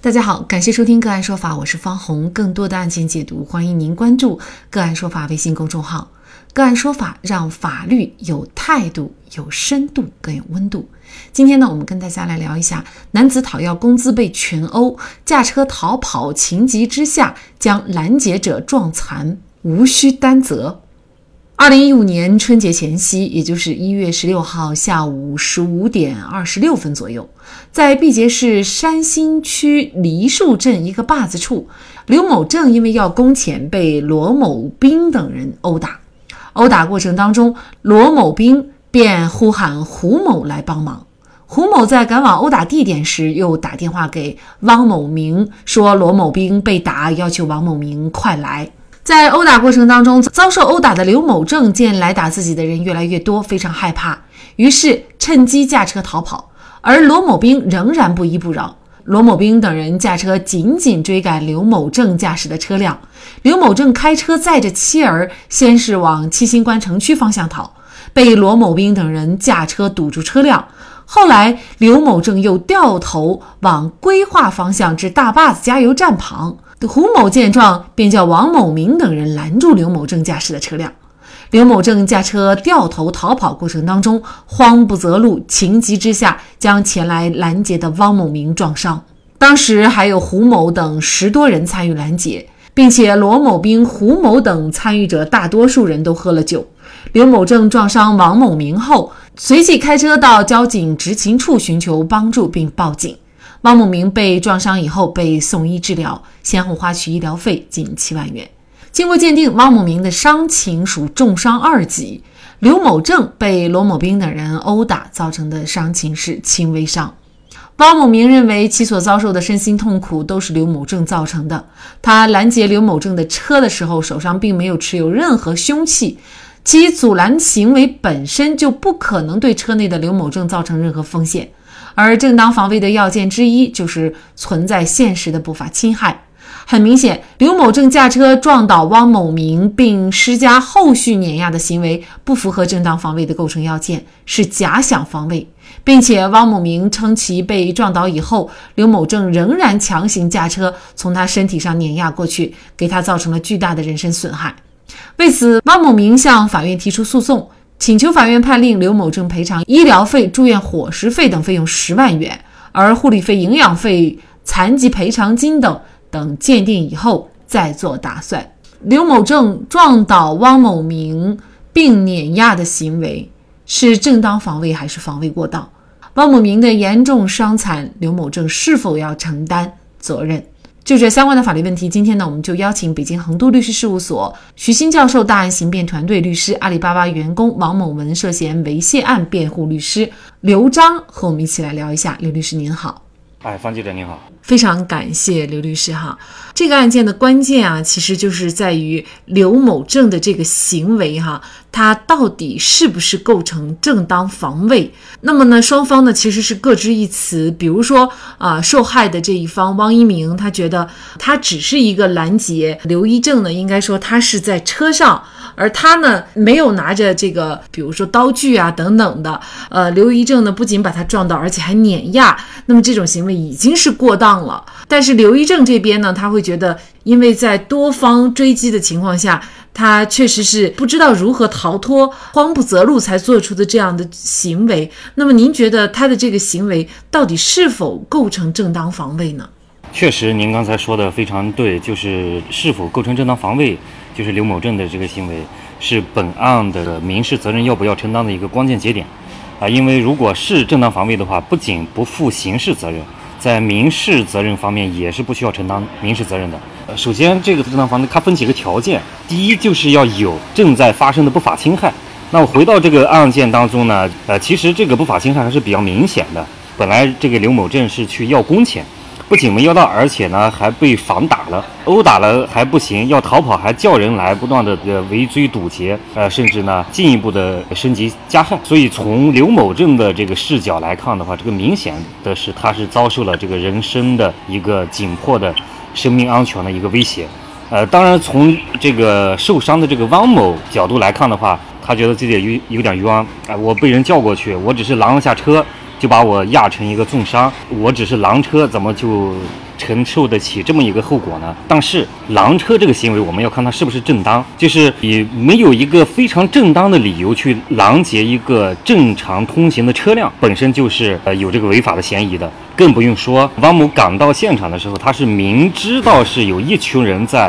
大家好，感谢收听个案说法，我是方红。更多的案件解读，欢迎您关注个案说法微信公众号。个案说法让法律有态度、有深度、更有温度。今天呢，我们跟大家来聊一下：男子讨要工资被群殴，驾车逃跑，情急之下将拦截者撞残，无需担责。二零一五年春节前夕，也就是一月十六号下午十五点二十六分左右，在毕节市山新区梨树镇一个坝子处，刘某正因为要工钱，被罗某兵等人殴打。殴打过程当中，罗某兵便呼喊胡某来帮忙。胡某在赶往殴打地点时，又打电话给汪某明，说罗某兵被打，要求王某明快来。在殴打过程当中，遭受殴打的刘某正见来打自己的人越来越多，非常害怕，于是趁机驾车逃跑。而罗某兵仍然不依不饶，罗某兵等人驾车紧紧追赶刘某正驾驶的车辆。刘某正开车载着妻儿，先是往七星关城区方向逃，被罗某兵等人驾车堵住车辆。后来，刘某正又掉头往规划方向至大坝子加油站旁。胡某见状，便叫王某明等人拦住刘某正驾驶的车辆。刘某正驾车掉头逃跑过程当中，慌不择路，情急之下将前来拦截的汪某明撞伤。当时还有胡某等十多人参与拦截，并且罗某兵、胡某等参与者大多数人都喝了酒。刘某正撞伤王某明后，随即开车到交警执勤处寻求帮助并报警。汪某明被撞伤以后被送医治疗，先后花去医疗费近七万元。经过鉴定，汪某明的伤情属重伤二级，刘某正被罗某兵等人殴打造成的伤情是轻微伤。汪某明认为其所遭受的身心痛苦都是刘某正造成的。他拦截刘某正的车的时候，手上并没有持有任何凶器，其阻拦行为本身就不可能对车内的刘某正造成任何风险。而正当防卫的要件之一就是存在现实的不法侵害。很明显，刘某正驾车撞倒汪某明并施加后续碾压的行为不符合正当防卫的构成要件，是假想防卫，并且汪某明称其被撞倒以后，刘某正仍然强行驾车从他身体上碾压过去，给他造成了巨大的人身损害。为此，汪某明向法院提出诉讼。请求法院判令刘某正赔偿医疗费、住院伙食费等费用十万元，而护理费、营养费、残疾赔偿金等等鉴定以后再做打算。刘某正撞倒汪某明并碾压的行为是正当防卫还是防卫过当？汪某明的严重伤残，刘某正是否要承担责任？就这相关的法律问题，今天呢，我们就邀请北京恒都律师事务所徐新教授大案刑辩团队律师、阿里巴巴员工王某文涉嫌猥亵案辩护律师刘章和我们一起来聊一下。刘律师您好，哎，方记者您好。非常感谢刘律师哈，这个案件的关键啊，其实就是在于刘某正的这个行为哈，他到底是不是构成正当防卫？那么呢，双方呢其实是各执一词。比如说啊，受害的这一方汪一鸣，他觉得他只是一个拦截，刘一正呢，应该说他是在车上，而他呢没有拿着这个，比如说刀具啊等等的。呃，刘一正呢不仅把他撞倒，而且还碾压，那么这种行为已经是过当。了，但是刘一正这边呢，他会觉得，因为在多方追击的情况下，他确实是不知道如何逃脱，慌不择路才做出的这样的行为。那么，您觉得他的这个行为到底是否构成正当防卫呢？确实，您刚才说的非常对，就是是否构成正当防卫，就是刘某正的这个行为是本案的民事责任要不要承担的一个关键节点啊。因为如果是正当防卫的话，不仅不负刑事责任。在民事责任方面也是不需要承担民事责任的。呃，首先这个正当防卫它分几个条件，第一就是要有正在发生的不法侵害。那我回到这个案件当中呢，呃，其实这个不法侵害还是比较明显的。本来这个刘某正是去要工钱。不仅没要到，而且呢还被反打了，殴打了还不行，要逃跑还叫人来，不断的围追堵截，呃甚至呢进一步的升级加害。所以从刘某正的这个视角来看的话，这个明显的是他是遭受了这个人身的一个紧迫的生命安全的一个威胁。呃，当然从这个受伤的这个汪某角度来看的话，他觉得自己有有点冤啊，我被人叫过去，我只是拦了下车。就把我压成一个重伤，我只是狼车，怎么就？承受得起这么一个后果呢？但是狼车这个行为，我们要看它是不是正当，就是你没有一个非常正当的理由去拦截一个正常通行的车辆，本身就是呃有这个违法的嫌疑的。更不用说汪某赶到现场的时候，他是明知道是有一群人在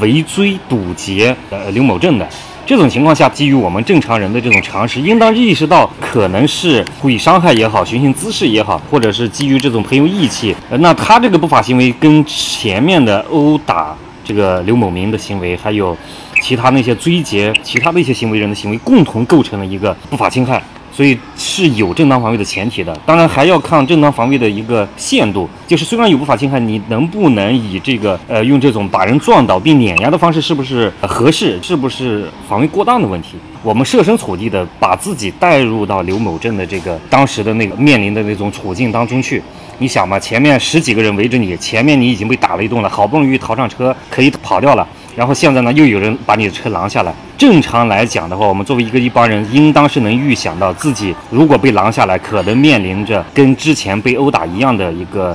围追堵截呃刘某正的。这种情况下，基于我们正常人的这种常识，应当意识到可能是故意伤害也好，寻衅滋事也好，或者是基于这种朋友义气，那他这个不法行为跟前面的殴打这个刘某明的行为，还有其他那些追截其他的一些行为人的行为，共同构成了一个不法侵害。所以是有正当防卫的前提的，当然还要看正当防卫的一个限度，就是虽然有不法侵害，你能不能以这个呃用这种把人撞倒并碾压的方式，是不是合适，是不是防卫过当的问题？我们设身处地的把自己带入到刘某正的这个当时的那个面临的那种处境当中去，你想嘛，前面十几个人围着你，前面你已经被打了一顿了，好不容易逃上车可以跑掉了。然后现在呢，又有人把你的车拦下来。正常来讲的话，我们作为一个一般人，应当是能预想到自己如果被拦下来，可能面临着跟之前被殴打一样的一个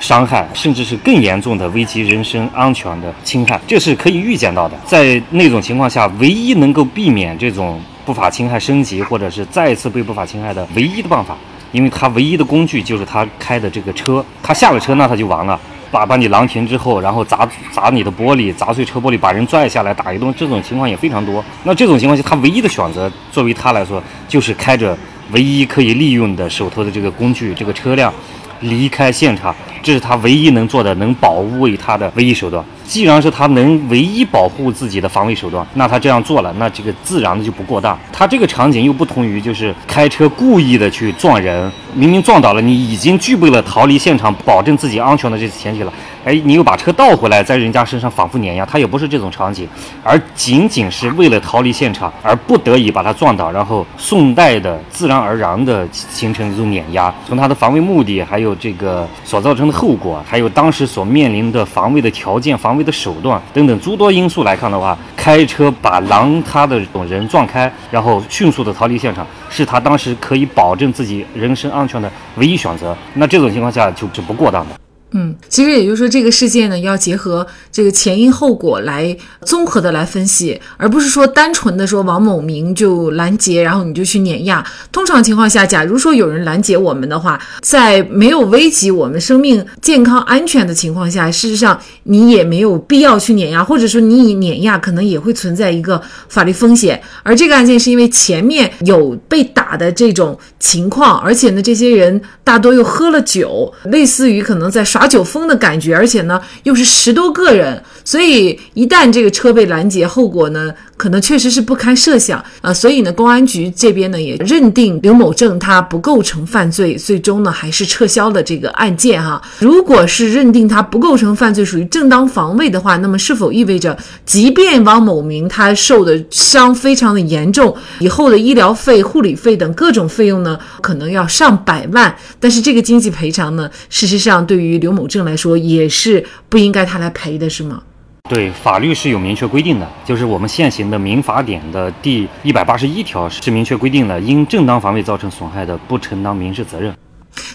伤害，甚至是更严重的危及人身安全的侵害，这是可以预见到的。在那种情况下，唯一能够避免这种不法侵害升级，或者是再次被不法侵害的唯一的办法，因为他唯一的工具就是他开的这个车，他下了车，那他就完了。把把你拦停之后，然后砸砸你的玻璃，砸碎车玻璃，把人拽下来打一顿，这种情况也非常多。那这种情况下，他唯一的选择，作为他来说，就是开着唯一可以利用的手头的这个工具，这个车辆离开现场。这是他唯一能做的，能保卫他的唯一手段。既然是他能唯一保护自己的防卫手段，那他这样做了，那这个自然的就不过当。他这个场景又不同于就是开车故意的去撞人，明明撞倒了，你已经具备了逃离现场、保证自己安全的这些前提了。哎，你又把车倒回来，在人家身上反复碾压，他也不是这种场景，而仅仅是为了逃离现场而不得已把他撞倒，然后顺带的自然而然的形成一种碾压。从他的防卫目的，还有有这个所造成的后果，还有当时所面临的防卫的条件、防卫的手段等等诸多因素来看的话，开车把拦他的这种人撞开，然后迅速的逃离现场，是他当时可以保证自己人身安全的唯一选择。那这种情况下就是不过当的。嗯，其实也就是说，这个事件呢，要结合这个前因后果来综合的来分析，而不是说单纯的说王某明就拦截，然后你就去碾压。通常情况下，假如说有人拦截我们的话，在没有危及我们生命健康安全的情况下，事实上你也没有必要去碾压，或者说你以碾压可能也会存在一个法律风险。而这个案件是因为前面有被打的这种情况，而且呢，这些人大多又喝了酒，类似于可能在耍。酒疯的感觉，而且呢，又是十多个人，所以一旦这个车被拦截，后果呢？可能确实是不堪设想啊，所以呢，公安局这边呢也认定刘某正他不构成犯罪，最终呢还是撤销了这个案件哈。如果是认定他不构成犯罪，属于正当防卫的话，那么是否意味着，即便汪某明他受的伤非常的严重，以后的医疗费、护理费等各种费用呢，可能要上百万，但是这个经济赔偿呢，事实上对于刘某正来说也是不应该他来赔的，是吗？对，法律是有明确规定的，就是我们现行的民法典的第一百八十一条是明确规定的，因正当防卫造成损害的，不承担民事责任。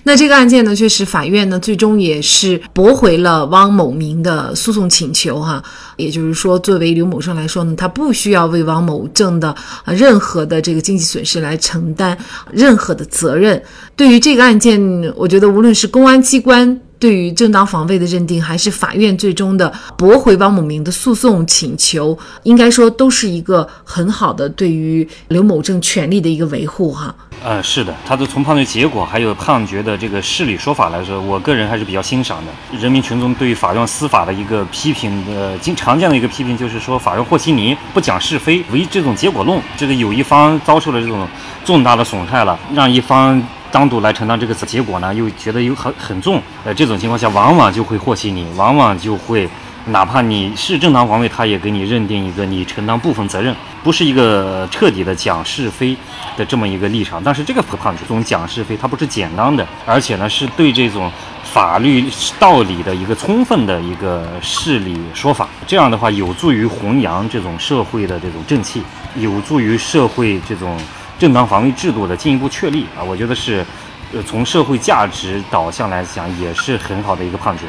那这个案件呢，确实法院呢最终也是驳回了汪某明的诉讼请求哈，也就是说，作为刘某生来说呢，他不需要为汪某正的任何的这个经济损失来承担任何的责任。对于这个案件，我觉得无论是公安机关。对于正当防卫的认定，还是法院最终的驳回汪某明的诉讼请求，应该说都是一个很好的对于刘某正权利的一个维护哈。呃，是的，他的从判决结果还有判决的这个事理说法来说，我个人还是比较欣赏的。人民群众对于法院司法的一个批评的经常见的一个批评就是说，法院和稀泥，不讲是非，唯这种结果论。这个有一方遭受了这种重大的损害了，让一方。单独来承担这个结果呢，又觉得有很很重，呃，这种情况下往往就会和稀泥，往往就会，哪怕你是正当防卫，他也给你认定一个你承担部分责任，不是一个彻底的讲是非的这么一个立场。但是这个判决这种讲是非，它不是简单的，而且呢是对这种法律道理的一个充分的一个事理说法。这样的话，有助于弘扬这种社会的这种正气，有助于社会这种。正当防卫制度的进一步确立啊，我觉得是呃，从社会价值导向来讲，也是很好的一个判决。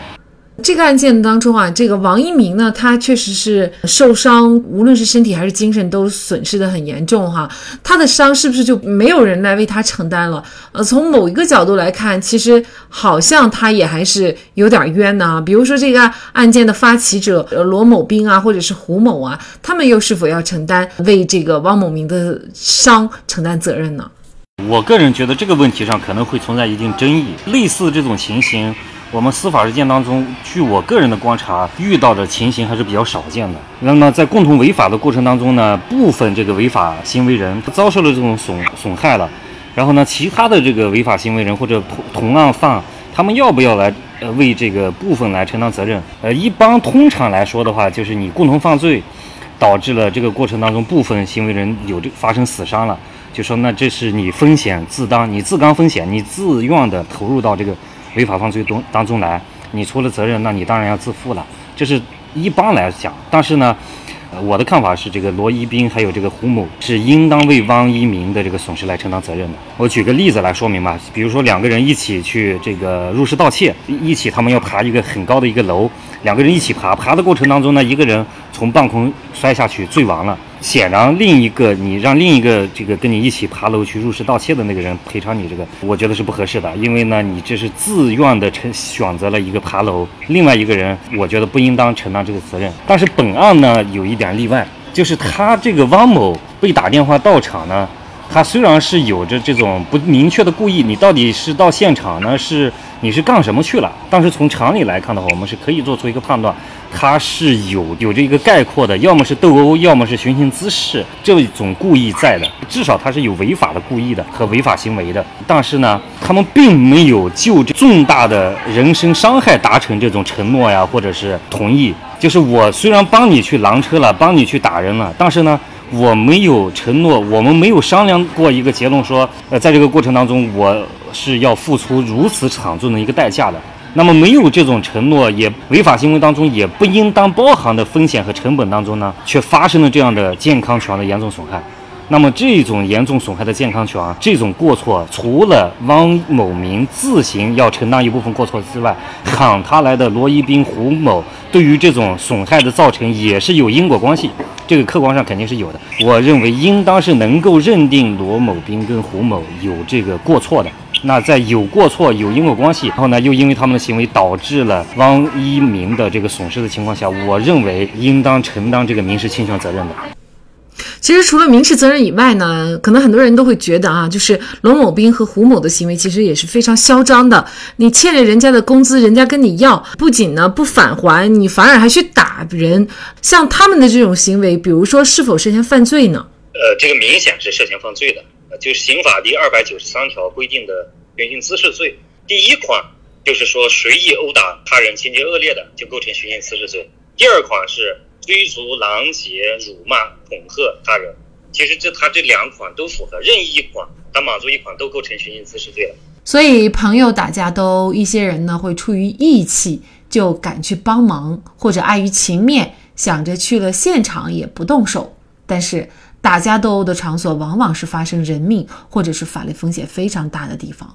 这个案件当中啊，这个王一鸣呢，他确实是受伤，无论是身体还是精神都损失的很严重哈。他的伤是不是就没有人来为他承担了？呃，从某一个角度来看，其实好像他也还是有点冤呢。比如说这个案件的发起者罗某兵啊，或者是胡某啊，他们又是否要承担为这个汪某明的伤承担责任呢？我个人觉得这个问题上可能会存在一定争议。类似这种情形。我们司法实践当中，据我个人的观察，遇到的情形还是比较少见的。那么在共同违法的过程当中呢，部分这个违法行为人他遭受了这种损损害了，然后呢，其他的这个违法行为人或者同同案犯，他们要不要来呃为这个部分来承担责任？呃，一般通常来说的话，就是你共同犯罪，导致了这个过程当中部分行为人有这发生死伤了，就说那这是你风险自当，你自担风险，你自愿的投入到这个。违法犯罪中当中来，你出了责任，那你当然要自负了。这是一般来讲，但是呢，我的看法是，这个罗一兵还有这个胡某是应当为汪一鸣的这个损失来承担责任的。我举个例子来说明吧，比如说两个人一起去这个入室盗窃，一起他们要爬一个很高的一个楼，两个人一起爬，爬的过程当中呢，一个人从半空摔下去坠亡了。显然，另一个你让另一个这个跟你一起爬楼去入室盗窃的那个人赔偿你这个，我觉得是不合适的，因为呢，你这是自愿的承选择了一个爬楼，另外一个人我觉得不应当承担这个责任。但是本案呢有一点例外，就是他这个汪某被打电话到场呢，他虽然是有着这种不明确的故意，你到底是到现场呢是？你是干什么去了？但是从常理来看的话，我们是可以做出一个判断，他是有有着一个概括的，要么是斗殴，要么是寻衅滋事这种故意在的，至少他是有违法的故意的和违法行为的。但是呢，他们并没有就这重大的人身伤害达成这种承诺呀，或者是同意。就是我虽然帮你去拦车了，帮你去打人了，但是呢，我没有承诺，我们没有商量过一个结论，说呃，在这个过程当中我。是要付出如此惨重的一个代价的。那么没有这种承诺，也违法行为当中也不应当包含的风险和成本当中呢，却发生了这样的健康权的严重损害。那么这种严重损害的健康权，这种过错，除了汪某明自行要承担一部分过错之外，喊他来的罗一兵、胡某对于这种损害的造成也是有因果关系，这个客观上肯定是有的。我认为应当是能够认定罗某兵跟胡某有这个过错的。那在有过错、有因果关系，然后呢，又因为他们的行为导致了汪一鸣的这个损失的情况下，我认为应当承担这个民事侵权责任的。其实除了民事责任以外呢，可能很多人都会觉得啊，就是龙某兵和胡某的行为其实也是非常嚣张的。你欠了人家的工资，人家跟你要，不仅呢不返还，你反而还去打人。像他们的这种行为，比如说是否涉嫌犯罪呢？呃，这个明显是涉嫌犯罪的。就是刑法第二百九十三条规定的寻衅滋事罪，第一款就是说随意殴打他人，情节恶劣的就构成寻衅滋事罪。第二款是追逐、拦截、辱骂、恐吓他人。其实这他这两款都符合，任意一款，他满足一款都构成寻衅滋事罪了。所以朋友打架都一些人呢会出于义气就敢去帮忙，或者碍于情面想着去了现场也不动手，但是。打架斗殴的场所往往是发生人命或者是法律风险非常大的地方，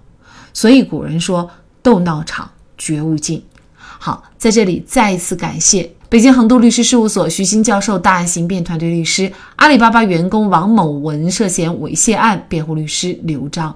所以古人说“斗闹场绝无尽”。好，在这里再一次感谢北京恒都律师事务所徐新教授大案刑辩团队律师、阿里巴巴员工王某文涉嫌猥亵案辩护律师刘章。